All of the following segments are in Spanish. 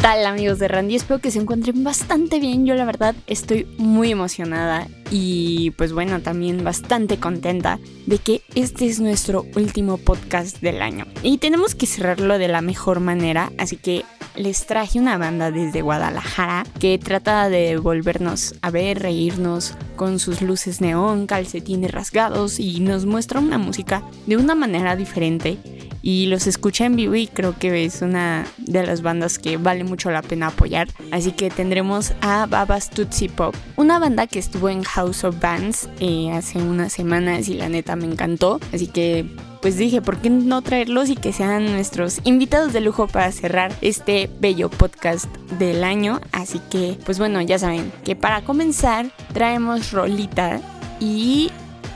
Tal amigos de Randy? Espero que se encuentren bastante bien. Yo la verdad estoy muy emocionada y pues bueno, también bastante contenta de que este es nuestro último podcast del año. Y tenemos que cerrarlo de la mejor manera, así que les traje una banda desde Guadalajara que trata de volvernos a ver, reírnos con sus luces neón, calcetines rasgados y nos muestra una música de una manera diferente y los escuché en vivo y creo que es una de las bandas que vale mucho la pena apoyar. Así que tendremos a Babas Tootsie Pop, una banda que estuvo en House of Bands eh, hace unas semanas y la neta me encantó. Así que pues dije, ¿por qué no traerlos y que sean nuestros invitados de lujo para cerrar este bello podcast del año? Así que, pues bueno, ya saben que para comenzar traemos Rolita y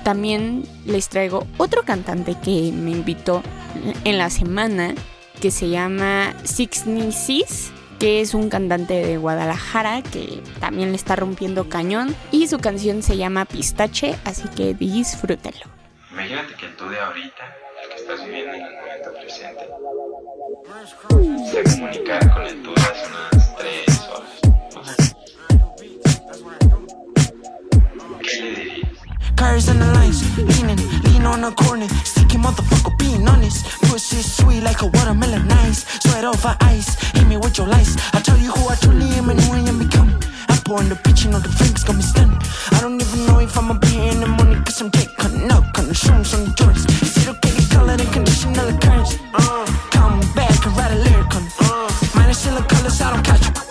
también les traigo otro cantante que me invitó en la semana que se llama Six Nisis que es un cantante de Guadalajara que también le está rompiendo cañón y su canción se llama Pistache, así que disfrútenlo. Imagínate que tú de ahorita, el que estás viviendo en el momento presente, se comunicar con el tú hace unas tres Cars and the lines, leaning, lean on the corner, sticky motherfucker being honest. Pussy sweet like a watermelon nice, sweat over ice, hit me with your lies. I tell you who I truly am and who I am becoming. I'm pouring the bitch, you know the flames got me stunned. I don't even know if I'ma be in the money, cause I'm getting cutting out, cutting shrooms on the joints. Zero getting colored and conditional occurrence. Uh, come back and write a lyric on it. Uh, minus still the colors, I don't catch 'em.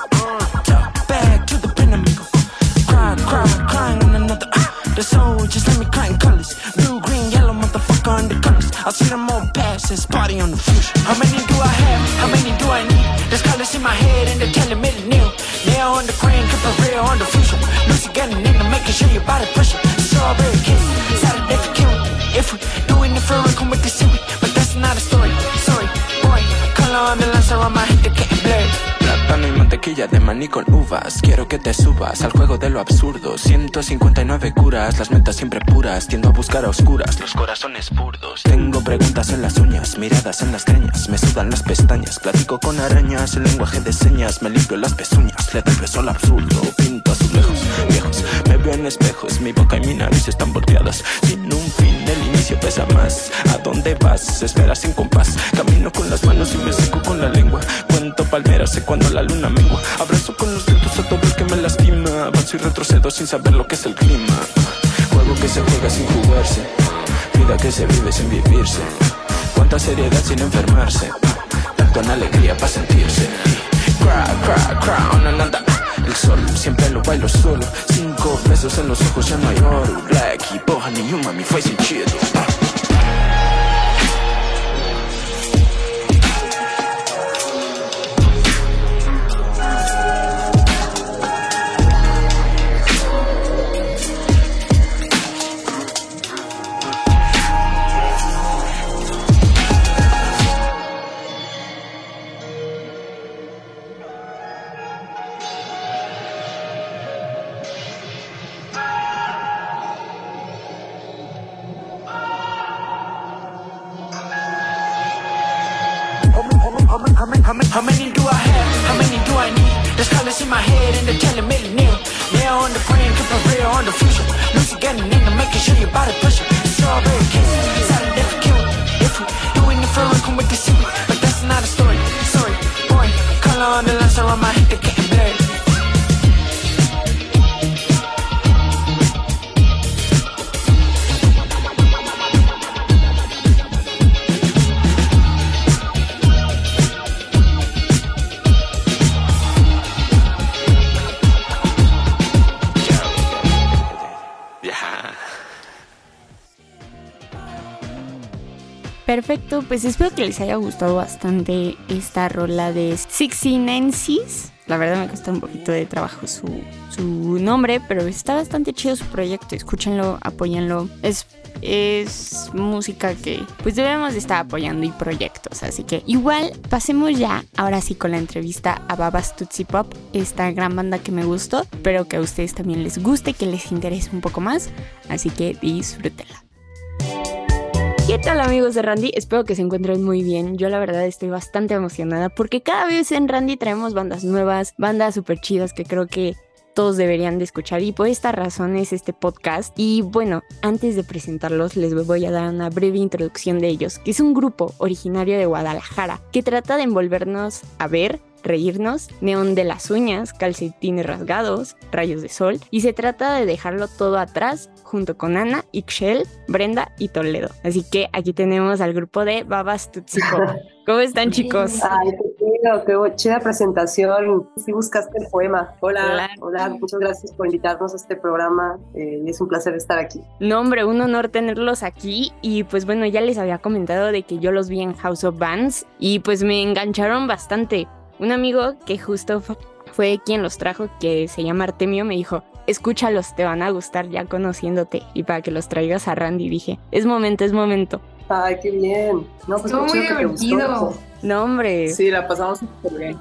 Just let me in colors. Blue, green, yellow, motherfucker the colors. I see them all pass this party on the future. How many do I have? How many do I need? There's colors in my head and they're telling me to kneel. Nail on the crane, keep it real on the future. Lucy getting in making sure your body it. Strawberry kiss, Saturday for killing. If we doing it for real, come with the seaweed. But that's not a story. Sorry, boy. Color on the lines around my head, mantequilla de maní con uvas. Quiero que te subas al juego de lo absurdo. 159 curas, las metas siempre puras. Tiendo a buscar a oscuras, los corazones burdos. Tengo preguntas en las uñas, miradas en las greñas. Me sudan las pestañas, platico con arañas. El lenguaje de señas, me limpio las pezuñas. Le doy beso al absurdo, pinto azulejos viejos. Me veo en espejos, mi boca y mi nariz están volteadas. Sin un fin, el inicio pesa más. ¿A dónde vas? Espera sin compás. Camino con las manos y me seco con la lengua. Cuento palmeras, sé cuando la luna mengua. Abrazo con los dedos a todo el que me lastima. Avanzo y retrocedo sin saber lo que es el clima. Juego que se juega sin jugarse. Vida que se vive sin vivirse. Cuánta seriedad sin enfermarse. Tanto en alegría para sentirse. Cry, cry, cry, on another. El sol siempre lo bailo solo. Cinco besos en los ojos ya no hay oro. Black y boja ni you mami fue sin chido. Perfecto, pues espero que les haya gustado bastante esta rola de Sixinensis. La verdad me costó un poquito de trabajo su, su nombre, pero está bastante chido su proyecto. Escúchenlo, apóyenlo. Es, es música que pues debemos de estar apoyando y proyectos. Así que igual pasemos ya ahora sí con la entrevista a Babas Tootsie Pop, esta gran banda que me gustó. Espero que a ustedes también les guste, que les interese un poco más. Así que disfrútenla. ¿Qué tal amigos de Randy? Espero que se encuentren muy bien. Yo la verdad estoy bastante emocionada porque cada vez en Randy traemos bandas nuevas, bandas súper chidas que creo que todos deberían de escuchar y por esta razón es este podcast. Y bueno, antes de presentarlos les voy a dar una breve introducción de ellos, que es un grupo originario de Guadalajara que trata de envolvernos a ver reírnos, neón de las uñas, calcetines rasgados, rayos de sol, y se trata de dejarlo todo atrás junto con Ana, Ixchel, Brenda y Toledo. Así que aquí tenemos al grupo de Babas Tutsico. ¿Cómo están chicos? Ay, qué chido, qué chida presentación. Sí buscaste el poema. Hola, hola, muchas gracias por invitarnos a este programa. Eh, es un placer estar aquí. No, hombre, un honor tenerlos aquí. Y pues bueno, ya les había comentado de que yo los vi en House of Bands y pues me engancharon bastante. Un amigo que justo fue quien los trajo, que se llama Artemio, me dijo, escúchalos, te van a gustar ya conociéndote y para que los traigas a Randy. Dije, es momento, es momento. Ay, qué bien. No, pues estuvo muy divertido. No, hombre. Sí, la pasamos súper bien.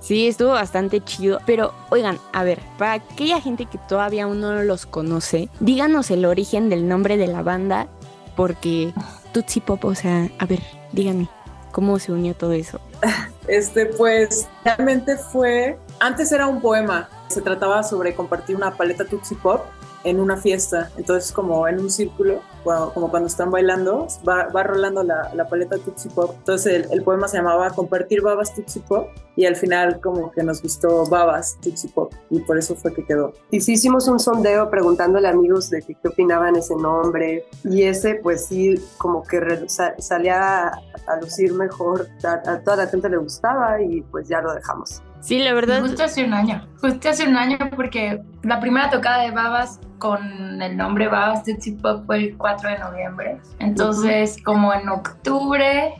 Sí, estuvo bastante chido. Pero, oigan, a ver, para aquella gente que todavía aún no los conoce, díganos el origen del nombre de la banda, porque Tutsi Pop, o sea, a ver, díganme, ¿cómo se unió todo eso? Este, pues, realmente fue, antes era un poema, se trataba sobre compartir una paleta Tutsi Pop en una fiesta, entonces como en un círculo, como cuando están bailando, va, va rolando la, la, paleta Tutsi Pop, entonces el, el, poema se llamaba Compartir Babas Tutsi Pop y al final como que nos gustó Babas Tutsi Pop y por eso fue que quedó. Y sí hicimos un sondeo preguntándole a amigos de qué, opinaban ese nombre y ese pues sí como que salía a, a lucir mejor, a, a toda la gente le gustaba y pues ya lo dejamos. Sí, la verdad. Justo hace un año. Justo hace un año porque la primera tocada de Babas con el nombre Babas Tootsie Pop fue el 4 de noviembre. Entonces, uh -huh. como en octubre,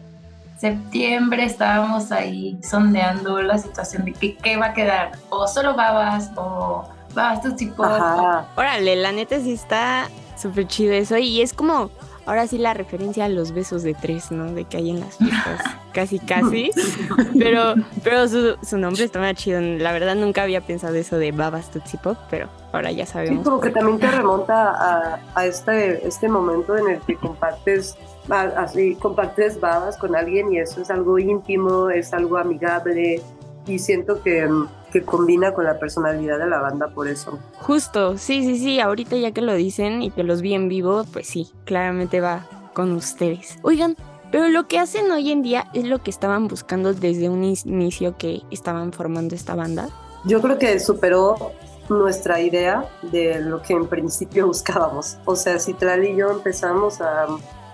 septiembre estábamos ahí sondeando la situación de que, qué va a quedar. O solo Babas o Babas Tootsie Pop. Ajá. Órale, la neta sí está súper chido eso. Y es como ahora sí la referencia a los besos de tres, ¿no? De que hay en las fiestas, casi, casi. Pero, pero su, su nombre está más chido. La verdad nunca había pensado eso de Babas Tootsie Pop, pero ahora ya sabemos. Sí, como que también te remonta a, a este, este momento en el que compartes así compartes babas con alguien y eso es algo íntimo, es algo amigable y siento que que combina con la personalidad de la banda por eso. Justo, sí, sí, sí, ahorita ya que lo dicen y que los vi en vivo, pues sí, claramente va con ustedes. Oigan, pero lo que hacen hoy en día es lo que estaban buscando desde un inicio que estaban formando esta banda. Yo creo que superó nuestra idea de lo que en principio buscábamos. O sea, si Tral y yo empezamos a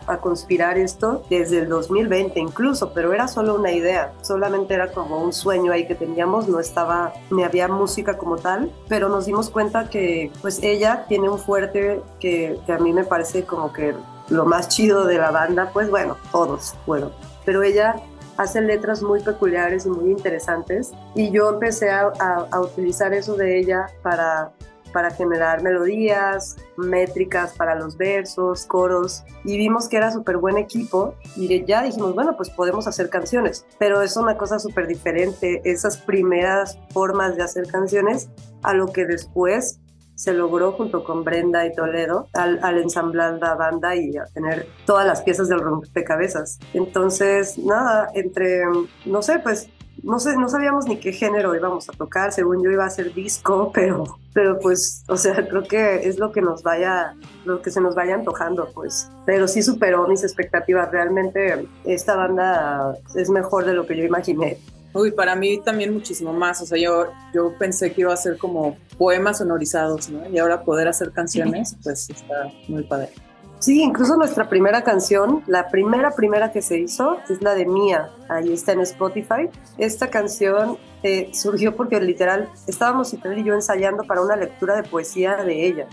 a conspirar esto desde el 2020 incluso, pero era solo una idea, solamente era como un sueño ahí que teníamos, no estaba, ni había música como tal, pero nos dimos cuenta que pues ella tiene un fuerte que, a mí me parece como que lo más chido de la banda, pues bueno, todos, bueno, pero ella hace letras muy peculiares y muy interesantes y yo empecé a utilizar eso de ella para para generar melodías, métricas para los versos, coros, y vimos que era súper buen equipo y ya dijimos, bueno, pues podemos hacer canciones, pero es una cosa súper diferente, esas primeras formas de hacer canciones a lo que después se logró junto con Brenda y Toledo al, ensamblar la banda y a tener todas las piezas del rompecabezas. Entonces, nada, entre, no sé, pues no sé, no sabíamos ni qué género íbamos a tocar, según yo iba a ser disco, pero, pero pues, o sea, creo que es lo que nos vaya, lo que se nos vaya antojando, pues. Pero sí superó mis expectativas, realmente esta banda es mejor de lo que yo imaginé. Uy, para mí también muchísimo más, o sea, yo, yo pensé que iba a ser como poemas sonorizados, ¿no? Y ahora poder hacer canciones, pues está muy padre. Sí, incluso nuestra primera canción, la primera, primera que se hizo, es la de Mía, ahí está en Spotify. Esta canción eh, surgió porque literal estábamos Citel y yo ensayando para una lectura de poesía de ella.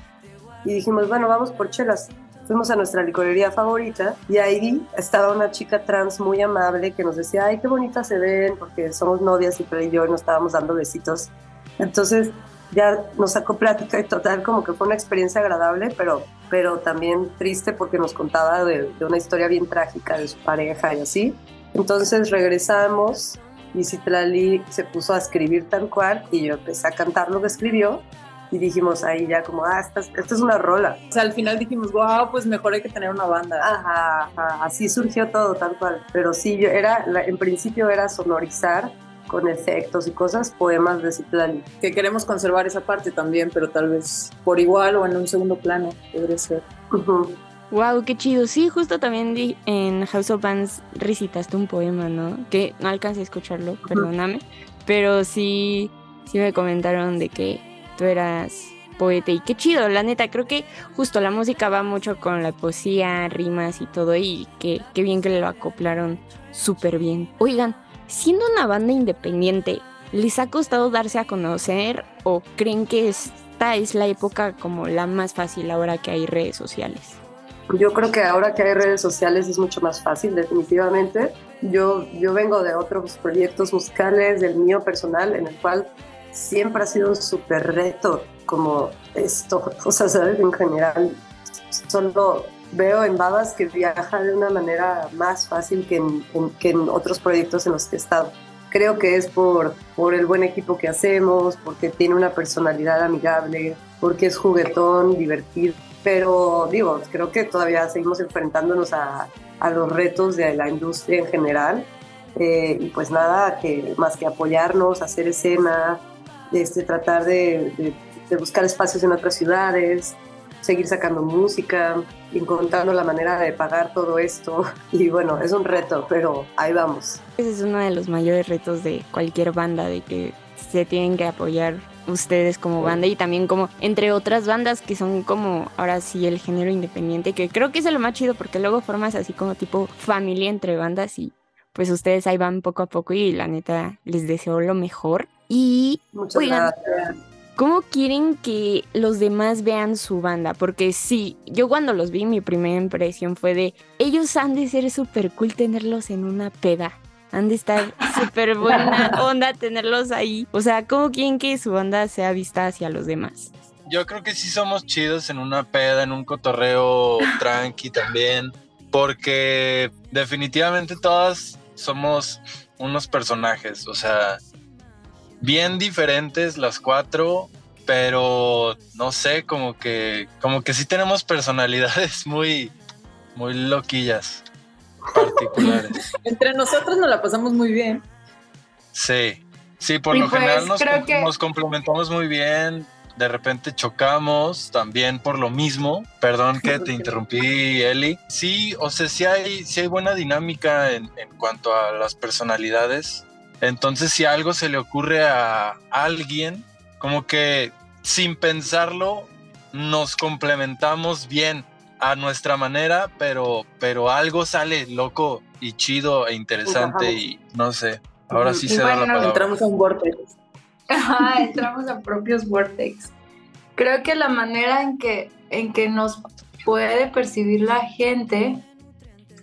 Y dijimos, bueno, vamos por chelas. fuimos a nuestra licorería favorita y ahí estaba una chica trans muy amable que nos decía, ay, qué bonitas se ven, porque somos novias y yo y nos estábamos dando besitos. Entonces ya nos sacó plática y total como que fue una experiencia agradable, pero, pero también triste porque nos contaba de, de una historia bien trágica de su pareja y así. Entonces regresamos y Citlali se puso a escribir tal cual y yo empecé a cantar lo que escribió y dijimos ahí ya como, ah, esta, esta es una rola. O sea, al final dijimos, wow, pues mejor hay que tener una banda. Ajá, ajá, así surgió todo tal cual. Pero sí, yo era, en principio era sonorizar con efectos y cosas poemas de Citlali. Que queremos conservar esa parte también, pero tal vez por igual o en un segundo plano podría ser. Ujú. Wow, qué chido. Sí, justo también di- en House of Bands recitaste un poema, ¿no? Que no alcancé a escucharlo, perdóname. Pero sí, sí me comentaron de que tú eras poeta y qué chido, la neta. Creo que justo la música va mucho con la poesía, rimas y todo y que qué bien que lo acoplaron súper bien. Oigan, siendo una banda independiente, ¿les ha costado darse a conocer o creen que esta es la época como la más fácil ahora que hay redes sociales? Yo creo que ahora que hay redes sociales es mucho más fácil, definitivamente. Yo, yo vengo de otros proyectos musicales, del mío personal, en el cual siempre ha sido un súper reto como esto, o sea, ¿sabes? En general, solo veo en Babas que viaja de una manera más fácil que en, en- que en otros proyectos en los que he estado. Creo que es por, por el buen equipo que hacemos, porque tiene una personalidad amigable, porque es juguetón, divertido. Pero digo, creo que todavía seguimos enfrentándonos a, a los retos de la industria en general. Eh, y pues nada, que, más que apoyarnos, hacer escena, este, tratar de, de- de buscar espacios en otras ciudades, seguir sacando música, encontrando la manera de pagar todo esto. Y bueno, es un reto, pero ahí vamos. Ese es uno de los mayores retos de cualquier banda, de que se tienen que apoyar ustedes como banda y también como entre otras bandas que son como ahora sí el género independiente, que creo que es lo más chido porque luego formas así como tipo familia entre bandas y pues ustedes ahí van poco a poco y la neta les deseo lo mejor. Y Muchas Oigan, gracias. ¿Cómo quieren que los demás vean su banda? Porque sí, yo cuando los vi, mi primera impresión fue de, ellos han de ser súper cool tenerlos en una peda. Han de estar súper buena onda tenerlos ahí. O sea, ¿cómo quieren que su banda sea vista hacia los demás? Yo creo que sí somos chidos en una peda, en un cotorreo tranqui también, porque definitivamente todas somos unos personajes, o sea, bien diferentes las cuatro, pero no sé, como que como que sí tenemos personalidades muy muy loquillas particulares. Entre nosotros nos la pasamos muy bien. Sí, sí, por Y lo pues, general nos, com- que- nos complementamos muy bien. De repente chocamos también por lo mismo. Perdón que te interrumpí, Eli. Sí, o sea, sí hay, sí hay buena dinámica en, en cuanto a las personalidades. Entonces, si algo se le ocurre a alguien, como que sin pensarlo, nos complementamos bien a nuestra manera, pero, pero algo sale loco y chido e interesante y no sé. Ahora sí Y se da la bueno, palabra. Entramos a un vortex. Ajá, entramos a propios vortex. Creo que la manera en que, en que nos puede percibir la gente,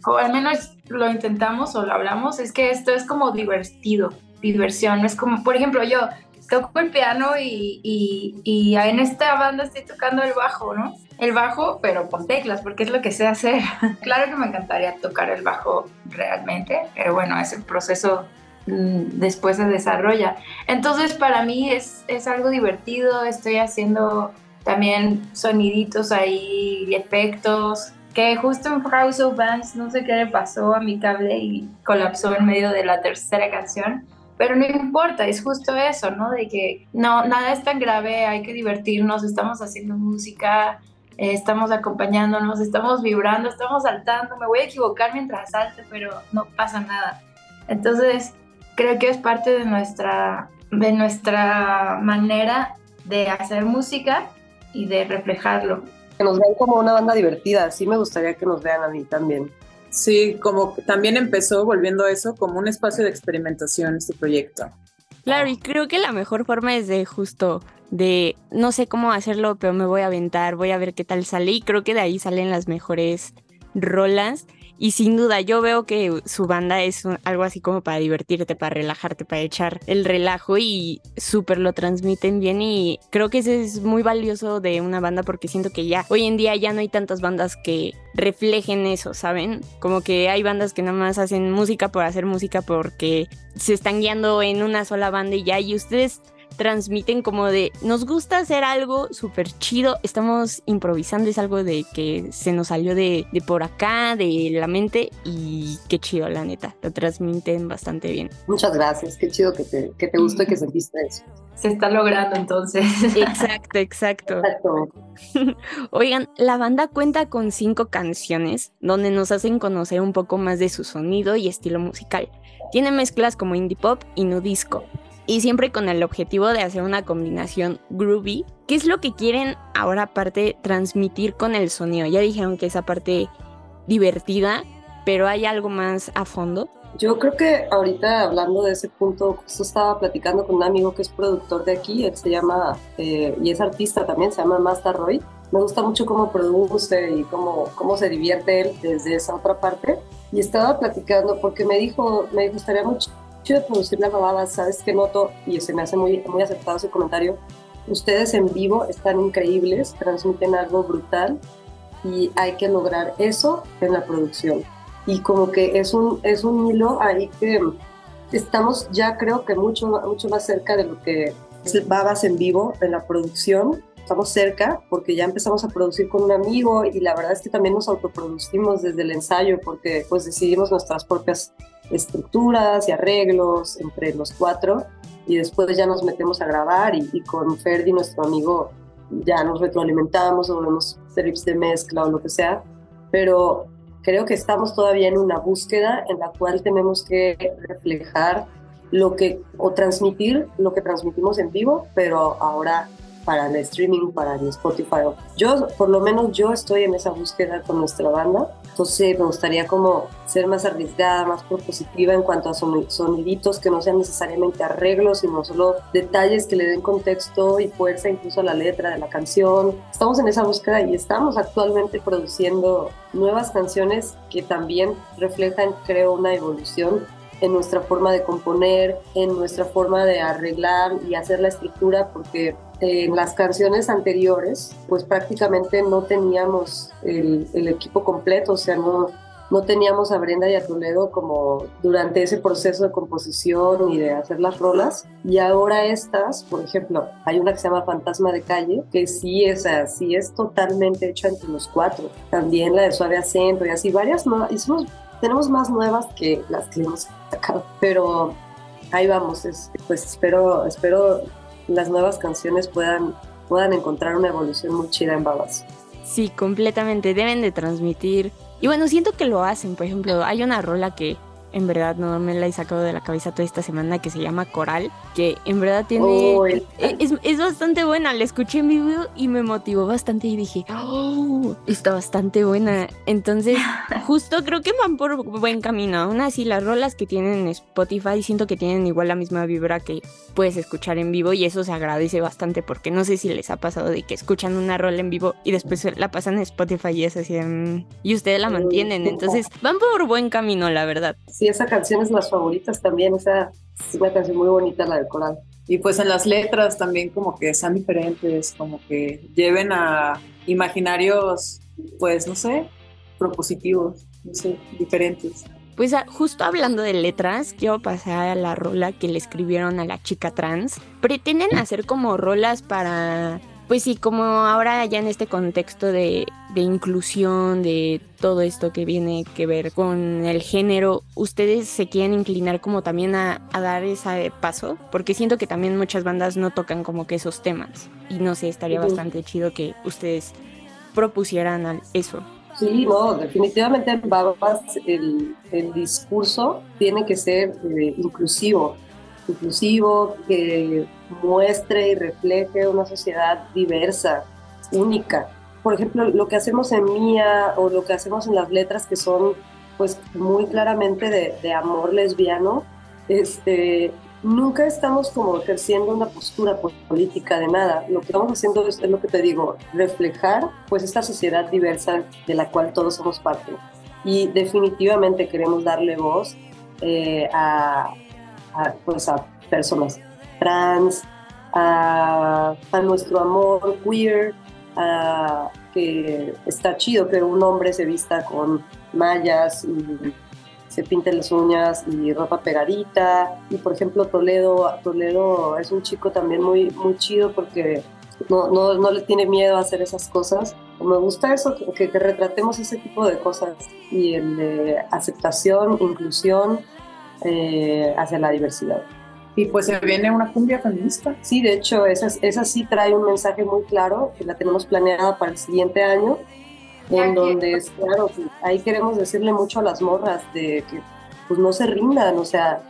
o al menos lo intentamos o lo hablamos, es que esto es como divertido, diversión. No es como, por ejemplo, yo toco el piano y, y, y en esta banda estoy tocando el bajo, ¿no? El bajo, pero con teclas, porque es lo que sé hacer. claro que me encantaría tocar el bajo realmente, pero bueno, es el proceso mm, después se desarrolla. Entonces para mí es, es algo divertido, estoy haciendo también soniditos ahí, efectos, que justo en House of Bands no sé qué le pasó a mi cable y colapsó en medio de la tercera canción. Pero no importa, es justo eso, ¿no? De que no, nada es tan grave, hay que divertirnos, estamos haciendo música, eh, estamos acompañándonos, estamos vibrando, estamos saltando, me voy a equivocar mientras salte, pero no pasa nada. Entonces, creo que es parte de nuestra, de nuestra manera de hacer música y de reflejarlo. Que nos vean como una banda divertida. Sí me gustaría que nos vean a mí también. Sí, como también empezó, volviendo a eso, como un espacio de experimentación este proyecto. Claro, y creo que la mejor forma es de justo de no sé cómo hacerlo, pero me voy a aventar, voy a ver qué tal sale y creo que de ahí salen las mejores rolas. Y sin duda, yo veo que su banda es algo así como para divertirte, para relajarte, para echar el relajo y súper lo transmiten bien. Y creo que eso es muy valioso de una banda porque siento que ya hoy en día ya no hay tantas bandas que reflejen eso, ¿saben? Como que hay bandas que nada más hacen música por hacer música porque se están guiando en una sola banda y ya. Y ustedes transmiten como de nos gusta hacer algo súper chido, estamos improvisando, es algo de que se nos salió de, por acá, de la mente y qué chido, la neta, lo transmiten bastante bien. Muchas gracias, qué chido que te, que te gustó y que sentiste eso. Se está logrando entonces. Exacto, exacto. exacto. Oigan, la banda cuenta con cinco canciones donde nos hacen conocer un poco más de su sonido y estilo musical. Tiene mezclas como indie pop y nu disco y siempre con el objetivo de hacer una combinación groovy. ¿Qué es lo que quieren ahora aparte transmitir con el sonido? Ya dijeron que esa parte divertida, pero hay algo más a fondo. Yo creo que ahorita hablando de ese punto, justo estaba platicando con un amigo que es productor de aquí, él se llama, eh, y es artista también, se llama Master Roy. Me gusta mucho cómo produce y cómo, cómo se divierte él desde esa otra parte. Y estaba platicando porque me dijo, me gustaría mucho de producir la babada, ¿sabes qué noto? Y se me hace muy, muy aceptado ese comentario. Ustedes en vivo están increíbles, transmiten algo brutal y hay que lograr eso en la producción. Y como que es un, es un hilo ahí que estamos ya creo que mucho, mucho más cerca de lo que es babas en vivo en la producción. Estamos cerca porque ya empezamos a producir con un amigo y la verdad es que también nos autoproducimos desde el ensayo porque pues decidimos nuestras propias estructuras y arreglos entre los cuatro y después ya nos metemos a grabar y, con Ferdi, nuestro amigo, ya nos retroalimentamos o vemos trips de mezcla o lo que sea, pero creo que estamos todavía en una búsqueda en la cual tenemos que reflejar lo que o transmitir lo que transmitimos en vivo, pero ahora para el streaming, para el Spotify. Yo, por lo menos yo estoy en esa búsqueda con nuestra banda entonces me gustaría como ser más arriesgada, más propositiva en cuanto a soniditos que no sean necesariamente arreglos, sino solo detalles que le den contexto y fuerza incluso a la letra de la canción. Estamos en esa búsqueda y estamos actualmente produciendo nuevas canciones que también reflejan, creo, una evolución en nuestra forma de componer, en nuestra forma de arreglar y hacer la estructura, porque en las canciones anteriores, pues prácticamente no teníamos el, equipo completo, o sea, no, no teníamos a Brenda y a Toledo como durante ese proceso de composición y de hacer las rolas. Y ahora estas, por ejemplo, hay una que se llama Fantasma de Calle, que sí es así, es totalmente hecha entre los cuatro. También la de Suave Acento y así, varias más. Hicimos tenemos más nuevas que las que hemos sacado, pero ahí vamos. pues espero, espero las nuevas canciones puedan, puedan encontrar una evolución muy chida en Babas. Sí, completamente. Deben de transmitir. Y bueno, siento que lo hacen. Por ejemplo, hay una rola que en verdad no me la he sacado de la cabeza toda esta semana, que se llama Coral, que en verdad tiene... E, es, bastante buena, la escuché en vivo y me motivó bastante y dije, oh, está bastante buena. Entonces, justo creo que van por buen camino. Aún así, las rolas que tienen en Spotify siento que tienen igual la misma vibra que puedes escuchar en vivo y eso se agradece bastante porque no sé si les ha pasado de que escuchan una rola en vivo y después la pasan en Spotify y es así, mm, y ustedes la mantienen. Entonces, van por buen camino, la verdad sí, esa canción es las favoritas también, esa es una canción muy bonita, la de Coral. Y pues en las letras también como que sean diferentes, como que lleven a imaginarios, pues no sé, propositivos, no sé, diferentes. Pues ah, justo hablando de letras, quiero pasar a la rola que le escribieron a la chica trans. Pretenden hacer como rolas para pues sí, como ahora ya en este contexto de, inclusión, de todo esto que viene que ver con el género, ¿ustedes se quieren inclinar como también a, dar ese paso? Porque siento que también muchas bandas no tocan como que esos temas. Y no sé, estaría bastante chido que ustedes propusieran eso. Sí, no, definitivamente en Babas el, discurso tiene que ser eh, inclusivo inclusivo, que muestre y refleje una sociedad diversa, única. Por ejemplo, lo que hacemos en Mía o lo que hacemos en las letras que son pues muy claramente de, amor lesbiano, este, nunca estamos como ejerciendo una postura política de nada. Lo que estamos haciendo es, es, lo que te digo, reflejar pues esta sociedad diversa de la cual todos somos parte. Y definitivamente queremos darle voz eh, a, a, pues a personas trans, a, a nuestro amor queer, a, que está chido que un hombre se vista con mallas y se pinte las uñas y ropa pegadita. Y por ejemplo, Toledo, Toledo es un chico también muy, muy chido porque no, no, no le tiene miedo a hacer esas cosas. Me gusta eso, que, retratemos ese tipo de cosas y el de aceptación, inclusión eh, hacia la diversidad. Y pues se viene una cumbia feminista. Sí, de hecho, esa, esa sí trae un mensaje muy claro, que la tenemos planeada para el siguiente año, en donde, es, claro, ahí queremos decirle mucho a las morras de que pues no se rindan, o sea,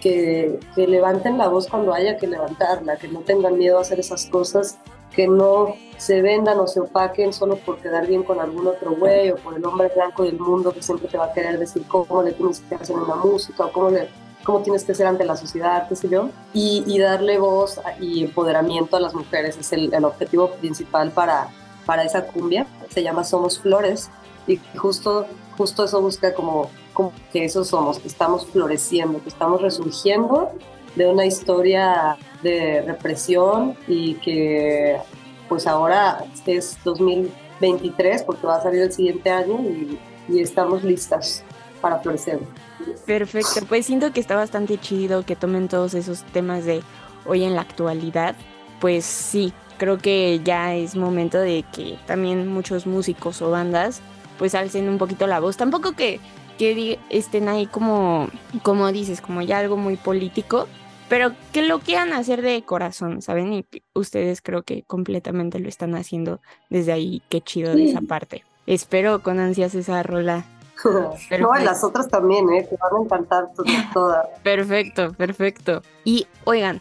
que, que levanten la voz cuando haya que levantarla, que no tengan miedo a hacer esas cosas, que no se vendan o se opaquen solo por quedar bien con algún otro güey o por el hombre blanco del mundo que siempre te va a querer decir cómo le tienes que hacer una música o cómo le cómo tienes que ser ante la sociedad, qué sé yo, y, y darle voz y empoderamiento a las mujeres es el, el, objetivo principal para, para esa cumbia, se llama Somos Flores, y justo, justo eso busca como, como que eso somos, que estamos floreciendo, que estamos resurgiendo de una historia de represión y que pues ahora es 2023 porque va a salir el siguiente año y, y estamos listas para florecer. Perfecto, pues siento que está bastante chido que tomen todos esos temas de hoy en la actualidad. Pues sí, creo que ya es momento de que también muchos músicos o bandas pues alcen un poquito la voz. Tampoco que, que estén ahí como, como dices, como ya algo muy político, pero que lo quieran hacer de corazón, ¿saben? Y ustedes creo que completamente lo están haciendo desde ahí, qué chido de esa parte. Espero con ansias esa rola no, las otras también, ¿eh? Te van a encantar todas. perfecto, perfecto. Y oigan,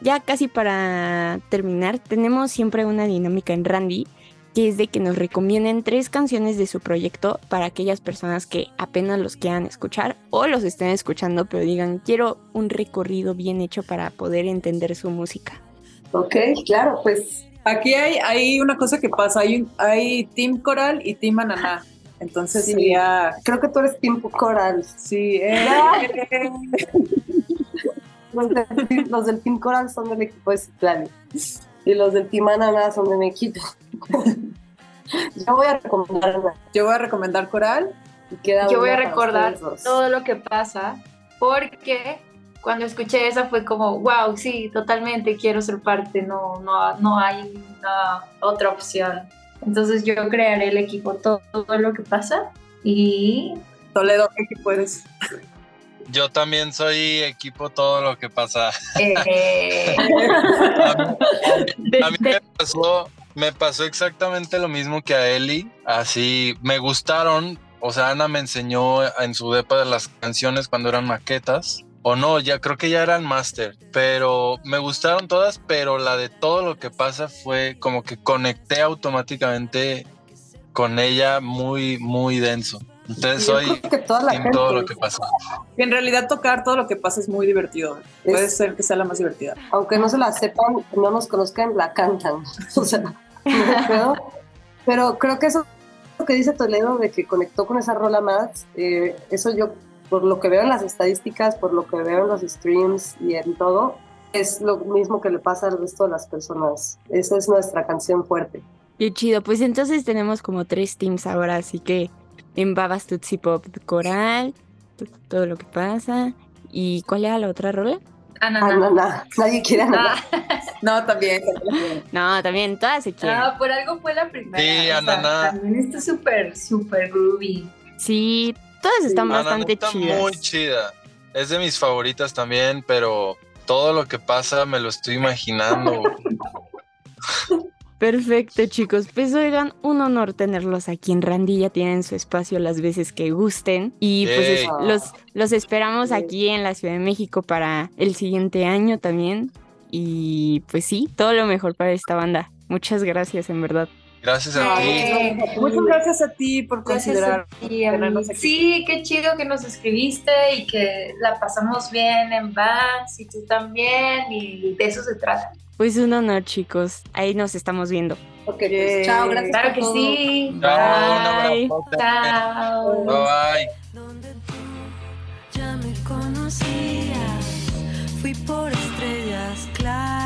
ya casi para terminar, tenemos siempre una dinámica en Randy, que es de que nos recomienden tres canciones de su proyecto para aquellas personas que apenas los quieran escuchar o los estén escuchando, pero digan, quiero un recorrido bien hecho para poder entender su música. Ok, claro, pues Aquí hay, hay una cosa que pasa, hay, hay Team Coral y Team Ananá. Entonces sí. sería. Creo que tú eres Team Coral. Sí, eh. los, del, los, del Team Coral son del equipo de Citlali. Y los del Team Ananá son de mi equipo. Yo voy a recomendar. Yo voy a recomendar Coral. Yo voy a recordar todo lo que pasa porque cuando escuché esa fue como, wow, sí, totalmente quiero ser parte, no, no, no hay una otra opción. Entonces yo crearé el equipo todo, todo lo que pasa y... Toledo, ¿qué equipo eres? Yo también soy equipo todo lo que pasa. Eh... a, mí, a mí me, pasó, me pasó exactamente lo mismo que a Eli. Así me gustaron. O sea, Ana me enseñó en su depa de las canciones cuando eran maquetas o no, ya creo que ya eran máster, pero me gustaron todas, pero la de todo lo que pasa fue como que conecté automáticamente con ella muy, muy denso. Entonces soy que toda la en todo lo que pasa. En realidad tocar todo lo que pasa es muy divertido. Es, Puede ser que sea la más divertida. Aunque no se la sepan, no nos conozcan, la cantan. O sea, pero, pero creo que eso que dice Toledo de que conectó con esa rola más, eh, eso yo por lo que veo en las estadísticas, por lo que veo en los streams y en todo, es lo mismo que le pasa al resto de las personas. Esa es nuestra canción fuerte. Qué chido, pues entonces tenemos como tres teams ahora, así que en Babas Tutsi Pop Coral, todo lo que pasa. ¿Y cuál era la otra rola? Ananá. Ananá. Nadie quiere ananá. No, también, también. No, también, todas se quieren. Ah, por algo fue la primera. Sí, Ananá. también está súper, súper groovy. Sí, todas están sí. bastante está chidas. muy chida. Es de mis favoritas también, pero todo lo que pasa me lo estoy imaginando. Perfecto, chicos. Pues oigan, un honor tenerlos aquí en Randilla. Tienen su espacio las veces que gusten. Y pues los, los esperamos aquí en la Ciudad de México para el siguiente año también. Y pues sí, todo lo mejor para esta banda. Muchas gracias, en verdad. Gracias a ti. Muchas gracias a ti por considerar ti. Sí, qué chido que nos escribiste y que la pasamos bien en Vans y tú también y de eso se trata. Pues un honor, chicos. Ahí nos estamos viendo. Ok, pues chao, gracias Claro por que todo. sí. Chao, Bye. Chao. Bye. donde tú ya me conocías. Fui por estrellas claras,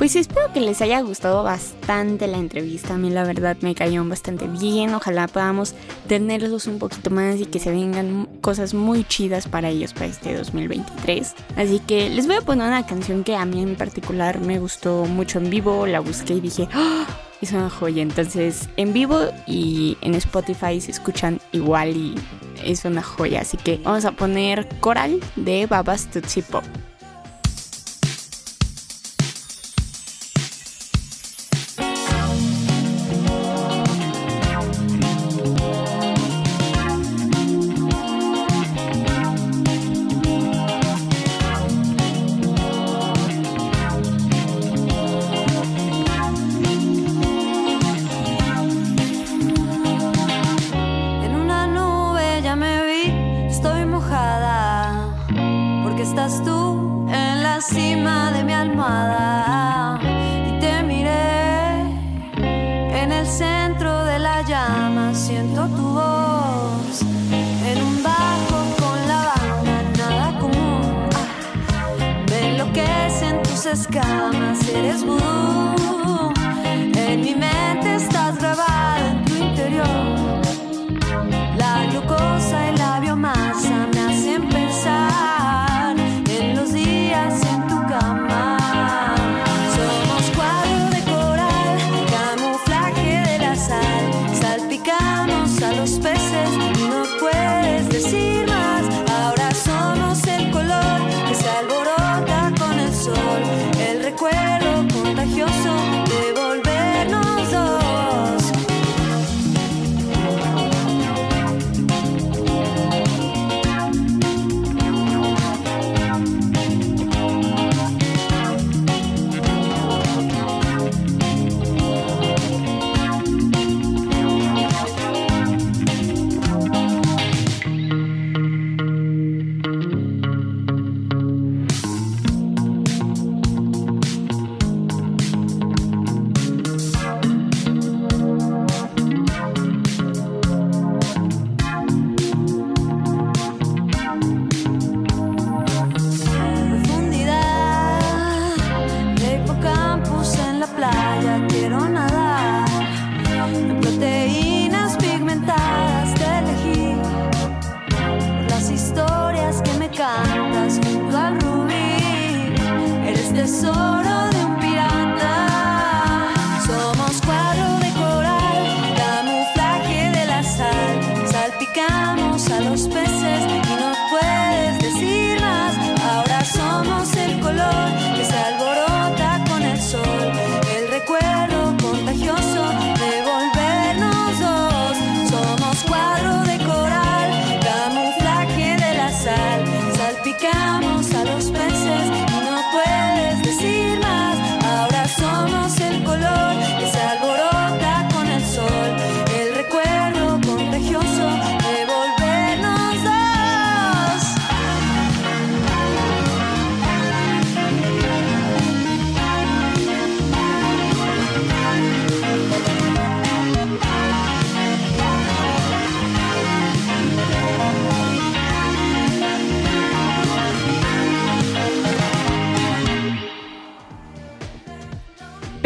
Pues espero que les haya gustado bastante la entrevista. A mí la verdad me cayeron bastante bien. Ojalá podamos tenerlos un poquito más y que se vengan cosas muy chidas para ellos para este 2023. Así que les voy a poner una canción que a mí en particular me gustó mucho en vivo. La busqué y dije, ¡Ah! es una joya. Entonces en vivo y en Spotify se escuchan igual y es una joya. Así que vamos a poner Coral de Babas Tootsie Pop.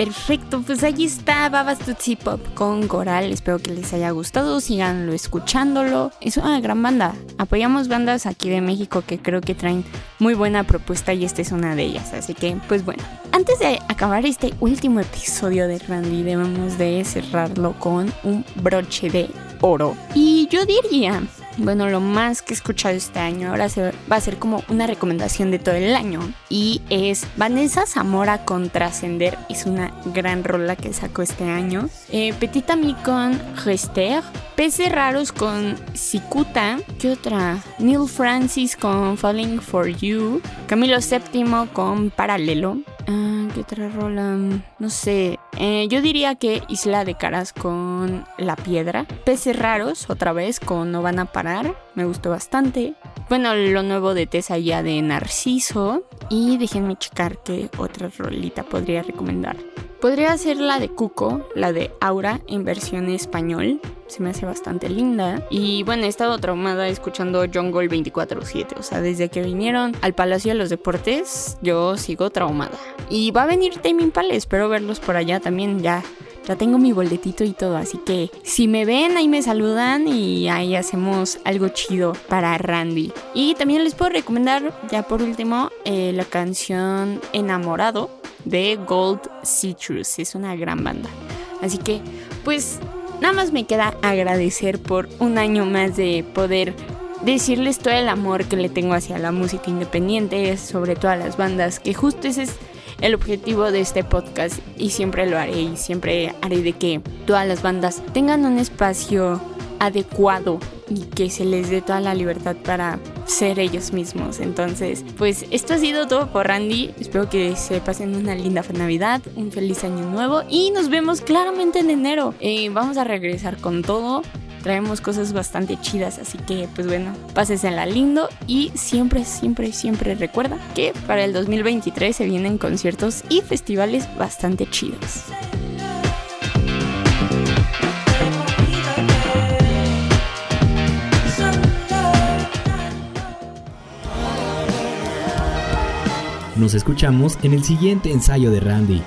Perfecto, pues ahí está Babas Tootsie Pop con Coral. Espero que les haya gustado, síganlo escuchándolo. Es una gran banda. Apoyamos bandas aquí de México que creo que traen muy buena propuesta y esta es una de ellas. Así que, pues bueno, antes de acabar este último episodio de Randy, debemos de cerrarlo con un broche de oro. Y yo diría bueno, lo más que he escuchado este año. Ahora se va a ser como una recomendación de todo el año. Y es Vanessa Zamora con Trascender. Es una gran rola que sacó este año. Eh, Petit Ami con Rester. Peces Raros con Cicuta. ¿Qué otra? Neil Francis con Falling for You. Camilo VII con Paralelo. Ah, ¿Qué otra rola? No sé. Eh, yo diría que Isla de Caras con La Piedra. Peces Raros, otra vez, con No Van a Parar. Me gustó bastante. Bueno, lo nuevo de Tessa ya de Narciso. Y déjenme checar qué otra rolita podría recomendar. Podría ser la de Cuco, la de Aura en versión español. Se me hace bastante linda. Y bueno, he estado traumada escuchando Jungle 24-7. O sea, desde que vinieron al Palacio de los Deportes, yo sigo traumada. Y va a venir Tame Impala, espero verlos por allá también. Ya ya tengo mi boletito y todo, así que si me ven, ahí me saludan y ahí hacemos algo chido para Randy. Y también les puedo recomendar, ya por último, eh, la canción Enamorado de Gold Citrus. Es una gran banda. Así que, pues, nada más me queda agradecer por un año más de poder decirles todo el amor que le tengo hacia la música independiente, sobre todas las bandas, que justo ese es el objetivo de este podcast y siempre lo haré y siempre haré de que todas las bandas tengan un espacio adecuado y que se les dé toda la libertad para ser ellos mismos. Entonces, pues esto ha sido todo por Randy. Espero que se pasen una linda Navidad, un feliz año nuevo y nos vemos claramente en enero. Eh, vamos a regresar con todo. Traemos cosas bastante chidas, así que pues bueno, la lindo y siempre, siempre, siempre recuerda que para el 2023 se vienen conciertos y festivales bastante chidos. Nos escuchamos en el siguiente ensayo de Randy.